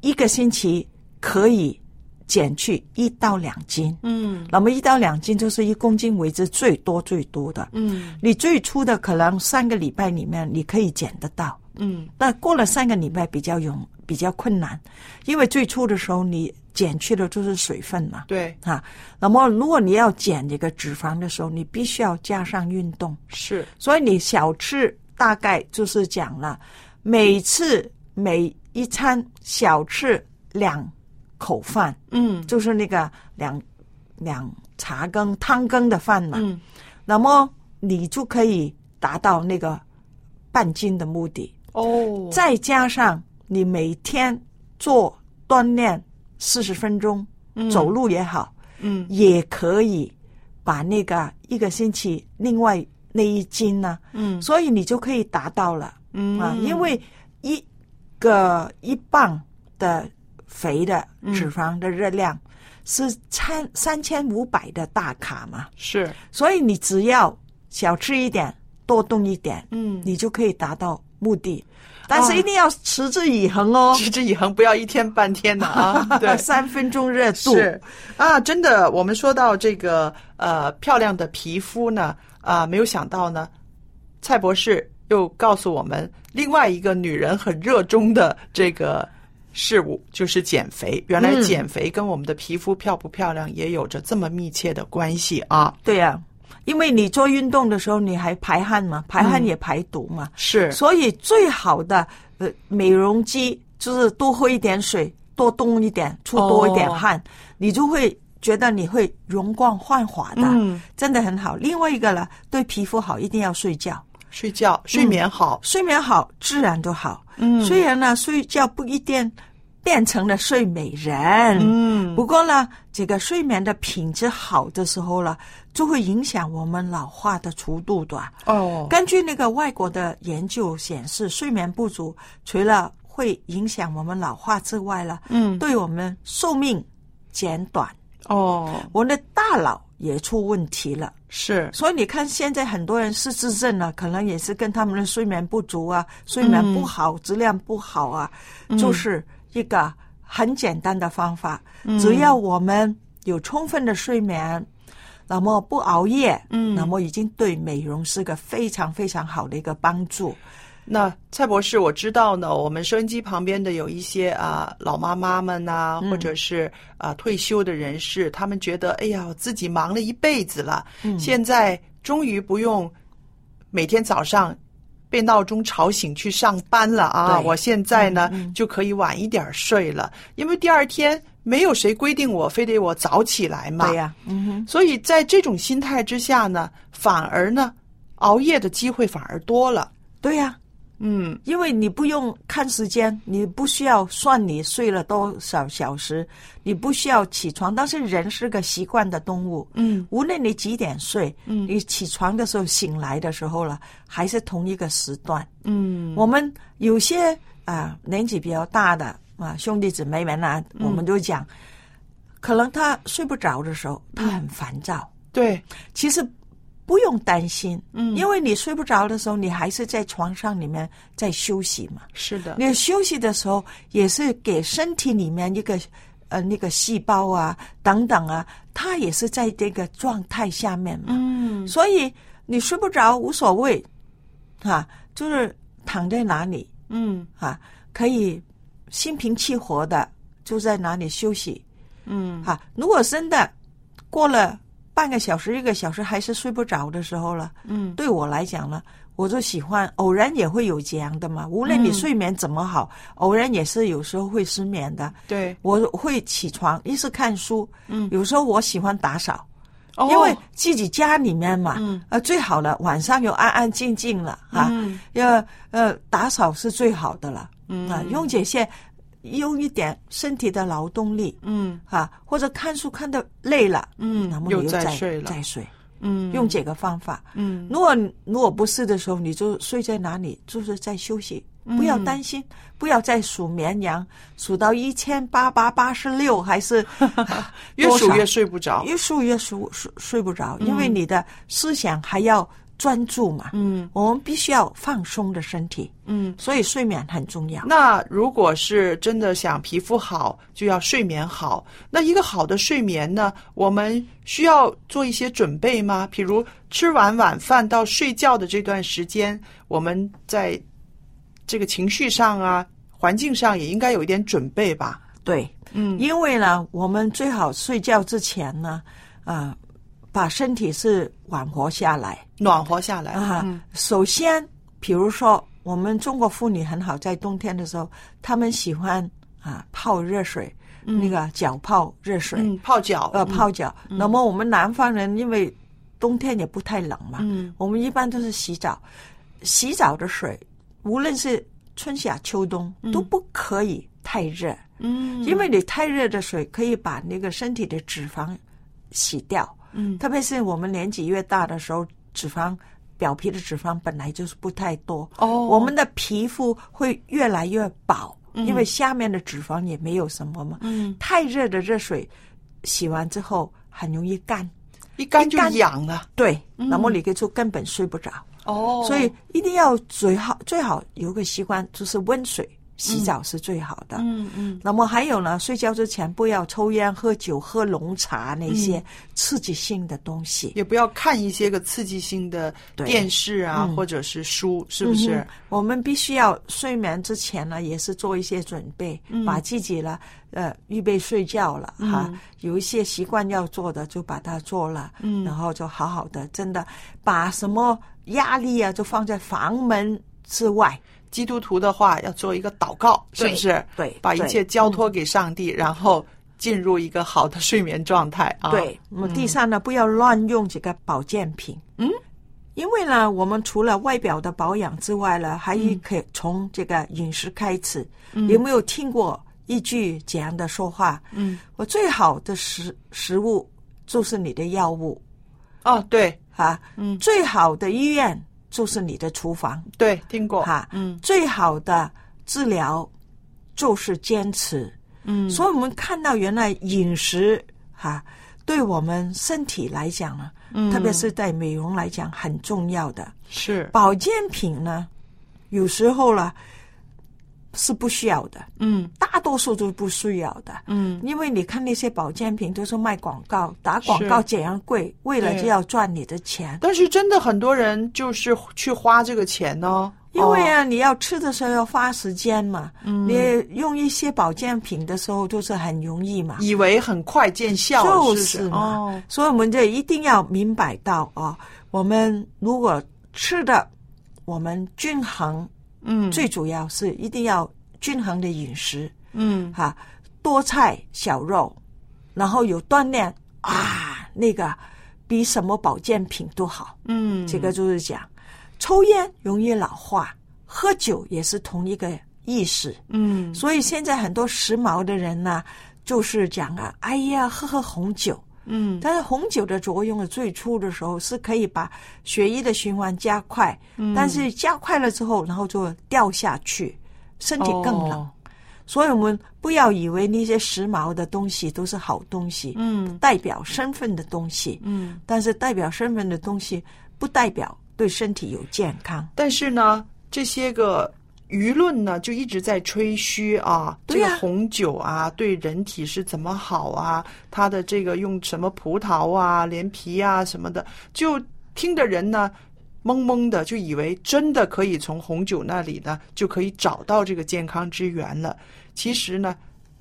一个星期可以减去一到两斤。嗯。那么一到两斤就是一公斤为之最多最多的。嗯。你最初的可能三个礼拜里面你可以减得到，嗯。但过了三个礼拜比较容比较困难，因为最初的时候你减去的就是水分嘛，对，啊，那么如果你要减这个脂肪的时候，你必须要加上运动，是，所以你小吃大概就是讲了，每次每一餐小吃两口饭，嗯。就是那个两两茶羹汤羹的饭嘛，嗯。那么你就可以达到那个半斤的目的。哦，再加上你每天做锻炼四十分钟，嗯。走路也好，嗯。也可以把那个一个星期另外那一斤呢，嗯。所以你就可以达到了、嗯。啊，因为一个一磅的肥的脂肪的热量是三三千五百的大卡嘛，是，所以你只要少吃一点，多动一点，嗯。你就可以达到目的。但是一定要持之以恒哦，持之以恒，不要一天半天的啊。对，三分钟热度是啊，真的，我们说到这个呃漂亮的皮肤呢，啊，没有想到呢，蔡博士又告诉我们另外一个女人很热衷的这个事物，就是减肥。原来嗯减肥跟我们的皮肤漂不漂亮也有着这么密切的关系啊。对呀、因为你做运动的时候你还排汗嘛，排汗也排毒嘛，是。所以最好的呃美容机就是多喝一点水，多动一点，出多一点汗，你就会觉得你会容光焕发的，嗯。真的很好。另外一个呢，对皮肤好，一定要睡觉，睡觉睡眠好，睡眠好，自然都好。嗯。虽然呢，睡觉不一定变成了睡美人，嗯。不过呢，这个睡眠的品质好的时候呢，就会影响我们老化的速度的。哦，根据那个外国的研究显示，睡眠不足除了会影响我们老化之外呢，嗯。对我们寿命减短，哦。我们的大脑也出问题了。是。所以你看，现在很多人失智症啊，可能也是跟他们的睡眠不足啊、睡眠不好、质量不好啊，嗯。就是一个很简单的方法。嗯只要我们有充分的睡眠，那么不熬夜，嗯那么已经对美容是个非常非常好的一个帮助。那蔡博士，我知道呢，我们收音机旁边的有一些啊、老妈妈们呐、嗯或者是啊、退休的人士，他们觉得，哎呀，我自己忙了一辈子了，嗯现在终于不用每天早上被闹钟吵醒去上班了啊！我现在呢、就可以晚一点睡了，因为第二天没有谁规定我非得我早起来嘛。对呀、嗯哼，所以在这种心态之下呢，反而呢，熬夜的机会反而多了。对呀、嗯。因为你不用看时间，你不需要算你睡了多少小时，你不需要起床。但是人是个习惯的动物，嗯。无论你几点睡，嗯。你起床的时候、醒来的时候了，还是同一个时段。嗯。我们有些啊、年纪比较大的啊兄弟姊妹们啊，嗯。我们都讲，可能他睡不着的时候，他很烦躁。对，其实不用担心，嗯因为你睡不着的时候，你还是在床上里面在休息嘛。是的，你休息的时候，也是给身体里面一个呃那个细胞啊等等啊，它也是在这个状态下面嘛。嗯所以你睡不着无所谓，啊，就是躺在哪里嗯啊，可以心平气和的就在哪里休息嗯啊。如果真的过了半个小时、一个小时还是睡不着的时候了，嗯。对我来讲呢，我就喜欢偶然也会有这样的嘛。无论你嗯。睡眠怎么好，偶然也是有时候会失眠的。对，我会起床，一是看书，嗯。有时候我喜欢打扫，哦。因为自己家里面嘛，嗯。呃，最好了，晚上又安安静静了啊，嗯要呃打扫是最好的了，嗯啊，用这些用一点身体的劳动力嗯。啊，或者看书看的累了，嗯那么你又再再睡了。再睡，嗯。用这个方法。嗯。如果如果不是的时候，你就睡在哪里，就是在休息，不要担心，不要再数绵羊，数到一千八百八十六还是 越数越睡不着。越数越数睡睡不着，因为你的思想还要专注嘛。嗯我们必须要放松的身体，嗯，所以睡眠很重要。那如果是真的想皮肤好，就要睡眠好。那一个好的睡眠呢，我们需要做一些准备吗？比如吃完晚饭到睡觉的这段时间，我们在这个情绪上啊、环境上也应该有一点准备吧？对，嗯因为呢，我们最好睡觉之前呢，啊、把身体是暖和下来。暖和下来。啊。嗯。首先，比如说我们中国妇女很好，在冬天的时候，她们喜欢啊泡热水，那个脚泡热水，嗯，泡脚。呃，泡脚。那么我们南方人因为冬天也不太冷嘛，嗯。我们一般都是洗澡。洗澡的水，无论是春夏秋冬，都不可以太热，嗯，因为你太热的水可以把那个身体的脂肪洗掉。嗯。特别是我们年纪越大的时候，脂肪表皮的脂肪本来就是不太多，哦，我们的皮肤会越来越薄，嗯。因为下面的脂肪也没有什么嘛。嗯。太热的热水洗完之后很容易干，一干就痒了。对，嗯。那么你就根本睡不着。哦。所以一定要最好最好有个习惯，就是温水洗澡是最好的。嗯嗯那么还有呢，睡觉之前不要抽烟、喝酒、喝浓茶那些嗯刺激性的东西。也不要看一些个刺激性的电视啊，嗯或者是书，是不是？嗯我们必须要睡眠之前呢，也是做一些准备，嗯把自己呢，呃，预备睡觉了嗯哈。有一些习惯要做的，就把它做了，嗯然后就好好的，真的把什么压力啊，就放在房门之外。基督徒的话要做一个祷告，是不是？对，把一切交托给上帝，然后进入一个好的睡眠状态啊。对，那么第三呢，不要乱用这个保健品。嗯，因为呢，我们除了外表的保养之外呢，还可以从这个饮食开始。嗯有没有听过一句这样的说话？嗯，我最好的食食物就是你的药物哦，对，啊，嗯，最好的医院就是你的厨房。对，听过。哈，嗯。最好的治疗就是坚持。嗯，所以我们看到原来饮食哈、对我们身体来讲呢，嗯。特别是在美容来讲很重要的。是。保健品呢，有时候呢是不需要的，嗯。大多数都不需要的。嗯。因为你看那些保健品都是卖广告，打广告是。怎样贵，为了就要赚你的钱。但是真的很多人就是去花这个钱呢，因为哦。啊，你要吃的时候要花时间嘛，嗯。你用一些保健品的时候都是很容易嘛，以为很快见效，就是嘛。哦，所以我们就一定要明白到啊，我们如果吃的我们均衡，嗯，最主要是一定要均衡的饮食，嗯哈、多菜少肉，然后有锻炼啊，那个比什么保健品都好。嗯，这个就是讲，抽烟容易老化，喝酒也是同一个意思。嗯所以现在很多时髦的人呢，就是讲啊，哎呀，喝喝红酒。嗯。但是红酒的作用的最初的时候是可以把血液的循环加快，嗯。但是加快了之后，然后就掉下去，身体更冷。哦。所以我们不要以为那些时髦的东西都是好东西，嗯。代表身份的东西，嗯，但是代表身份的东西不代表对身体有健康。但是呢，这些个舆论呢就一直在吹嘘啊，这个红酒啊对人体是怎么好啊，它的这个用什么葡萄啊、连皮啊什么的，就听的人呢。懵懵的就以为真的可以从红酒那里呢就可以找到这个健康之源了，其实呢，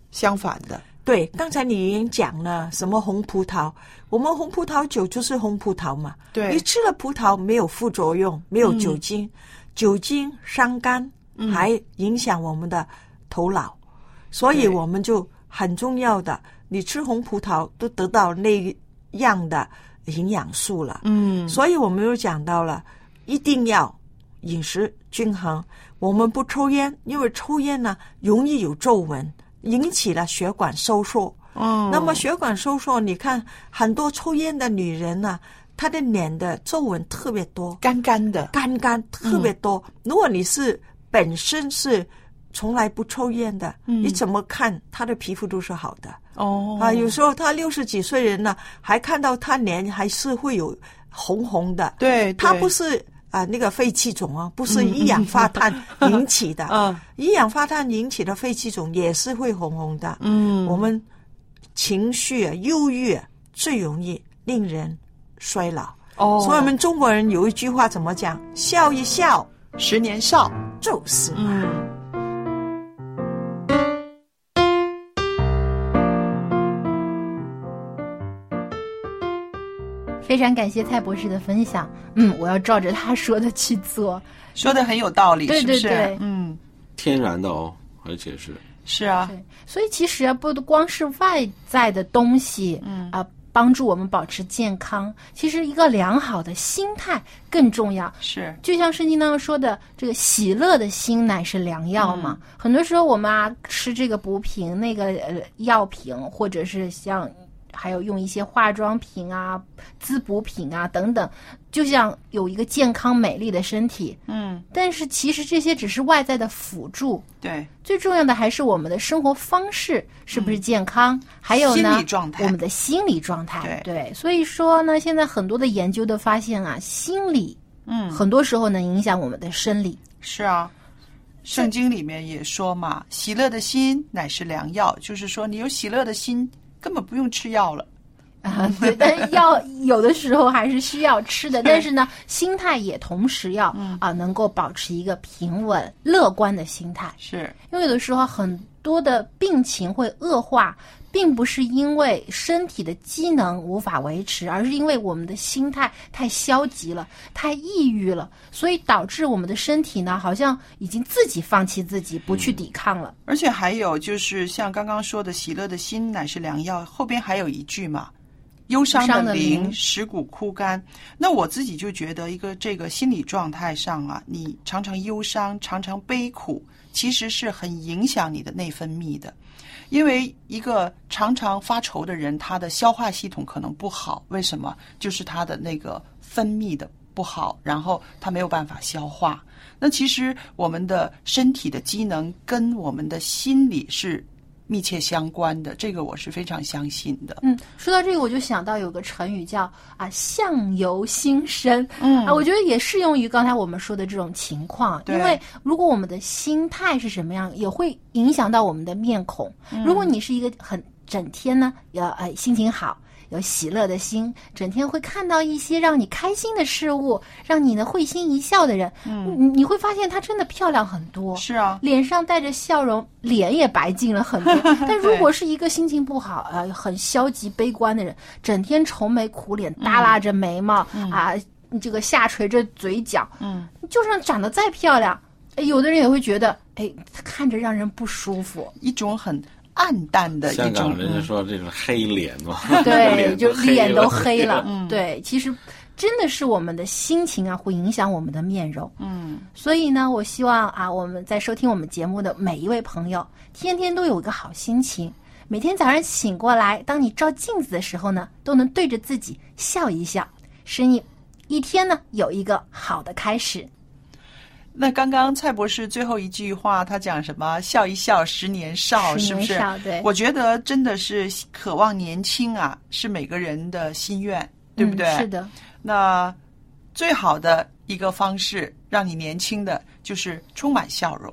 相反的，对，刚才你已经讲了什么红葡萄，我们红葡萄酒就是红葡萄嘛。对你吃了葡萄没有副作用，没有酒精，酒精伤肝，还影响我们的头脑，所以我们就很重要的，你吃红葡萄都得到那样的营养素了。嗯所以我们又讲到了，一定要饮食均衡。我们不抽烟，因为抽烟呢容易有皱纹，引起了血管收缩。嗯那么血管收缩，你看很多抽烟的女人呢、她的脸的皱纹特别多，干干的，干干特别多。如果你是本身是从来不抽烟的，你怎么看他的皮肤都是好的。哦啊，有时候他六十几岁人呢，还看到他脸还是会有红红的。对，它对不是啊、那个肺气肿啊，不是一氧化碳引起的。嗯一氧化碳引起的肺气肿也是会红红的。嗯我们情绪啊、忧郁啊最容易令人衰老。哦，所以我们中国人有一句话怎么讲？笑一笑十年少，就是嘛。嗯。非常感谢蔡博士的分享。嗯，我要照着他说的去做。说的很有道理，对是不是？对对嗯，天然的哦，而且是是啊，所以其实啊不光是外在的东西，嗯啊，帮助我们保持健康，其实一个良好的心态更重要。是就像圣经当中说的，这个喜乐的心乃是良药嘛。很多时候我们啊吃这个补品、那个呃药品，或者是像还有用一些化妆品啊、滋补品啊等等，就像有一个健康美丽的身体。嗯，但是其实这些只是外在的辅助，对，最重要的还是我们的生活方式是不是健康，还有呢心理状态我们的心理状态。对所以说呢，现在很多的研究都发现啊，心理嗯，很多时候能影响我们的生理。是啊。圣经里面也说嘛，喜乐的心乃是良药，就是说你有喜乐的心，根本不用吃药了。啊，对，但是药有的时候还是需要吃的，但是呢，心态也同时要啊，能够保持一个平稳、乐观的心态。是因为有的时候很多的病情会恶化，并不是因为身体的机能无法维持，而是因为我们的心态太消极了、太抑郁了，所以导致我们的身体呢，好像已经自己放弃自己，不去抵抗了。而且还有就是像刚刚说的“喜乐的心乃是良药”，后边还有一句嘛，“忧伤的的灵灵使骨枯干”。那我自己就觉得，一个这个心理状态上啊，你常常忧伤、常常悲苦，其实是很影响你的内分泌的。因为一个常常发愁的人，他的消化系统可能不好，为什么？就是他的那个分泌的不好，然后他没有办法消化。那其实我们的身体的机能跟我们的心理是密切相关的，这个我是非常相信的。嗯，说到这个，我就想到有个成语叫啊“相由心生”，嗯啊，我觉得也适用于刚才我们说的这种情况。因为如果我们的心态是什么样，也会影响到我们的面孔。嗯如果你是一个很整天呢，要呃心情好。有喜乐的心，整天会看到一些让你开心的事物，让你呢会心一笑的人，嗯，你你会发现她真的漂亮很多。是啊，脸上带着笑容，脸也白净了很多。但如果是一个心情不好、呃很消极悲观的人，整天愁眉苦脸，耷拉着眉毛、啊，这个下垂着嘴角，嗯，就算长得再漂亮，哎有的人也会觉得，哎，看着让人不舒服。一种很暗淡的一香种港人家说这种黑脸嘛，对，就脸都黑了。嗯对，其实真的是我们的心情啊，会影响我们的面容。嗯，所以呢，我希望啊，我们在收听我们节目的每一位朋友，天天都有一个好心情。每天早上醒过来，当你照镜子的时候呢，都能对着自己笑一笑，使你一天呢有一个好的开始。那刚刚蔡博士最后一句话，他讲什么？笑一笑，十年少，十是不是？对我觉得真的是渴望年轻啊，是每个人的心愿，对不对？嗯是的。那最好的一个方式让你年轻的，就是充满笑容。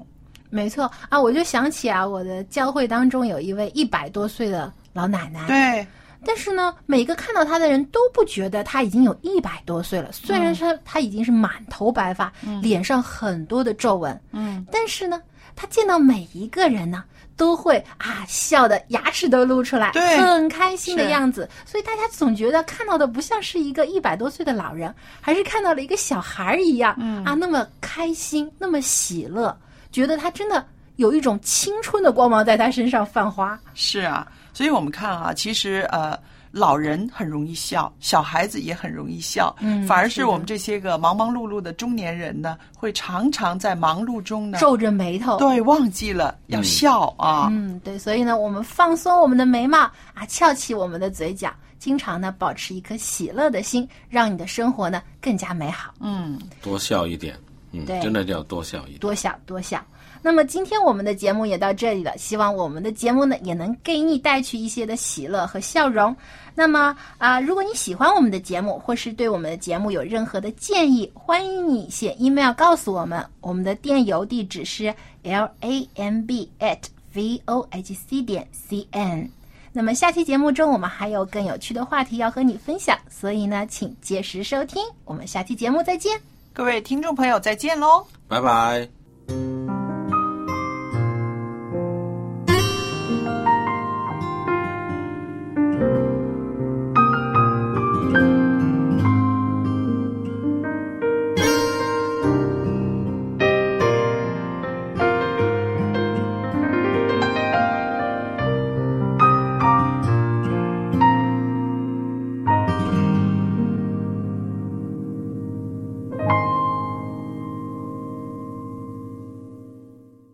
没错啊，我就想起啊，我的教会当中有一位一百多岁的老奶奶。对。但是呢，每个看到他的人都不觉得他已经有一百多岁了。虽然说他已经是满头白发，脸上很多的皱纹，嗯，但是呢，他见到每一个人呢，都会啊笑的牙齿都露出来，对很开心的样子。所以大家总觉得看到的不像是一个一百多岁的老人，还是看到了一个小孩儿一样，嗯啊，那么开心，那么喜乐，觉得他真的有一种青春的光芒在他身上泛花。是啊，所以我们看啊，其实呃，老人很容易笑，小孩子也很容易笑，嗯反而是我们这些个忙忙碌碌的中年人呢，会常常在忙碌中呢皱着眉头，对，忘记了要笑啊。嗯，对，所以呢，我们放松我们的眉毛啊，翘起我们的嘴角，经常呢保持一颗喜乐的心，让你的生活呢更加美好。嗯，多笑一点，嗯，对真的要多笑一点。多笑多笑。那么今天我们的节目也到这里了，希望我们的节目呢也能给你带去一些的喜乐和笑容。那么啊、如果你喜欢我们的节目，或是对我们的节目有任何的建议，欢迎你写 email 告诉我们。我们的电邮地址是 l a m b at v o h c 点 c n。那么下期节目中，我们还有更有趣的话题要和你分享，所以呢，请届时收听。我们下期节目再见。各位听众朋友，再见喽。拜拜。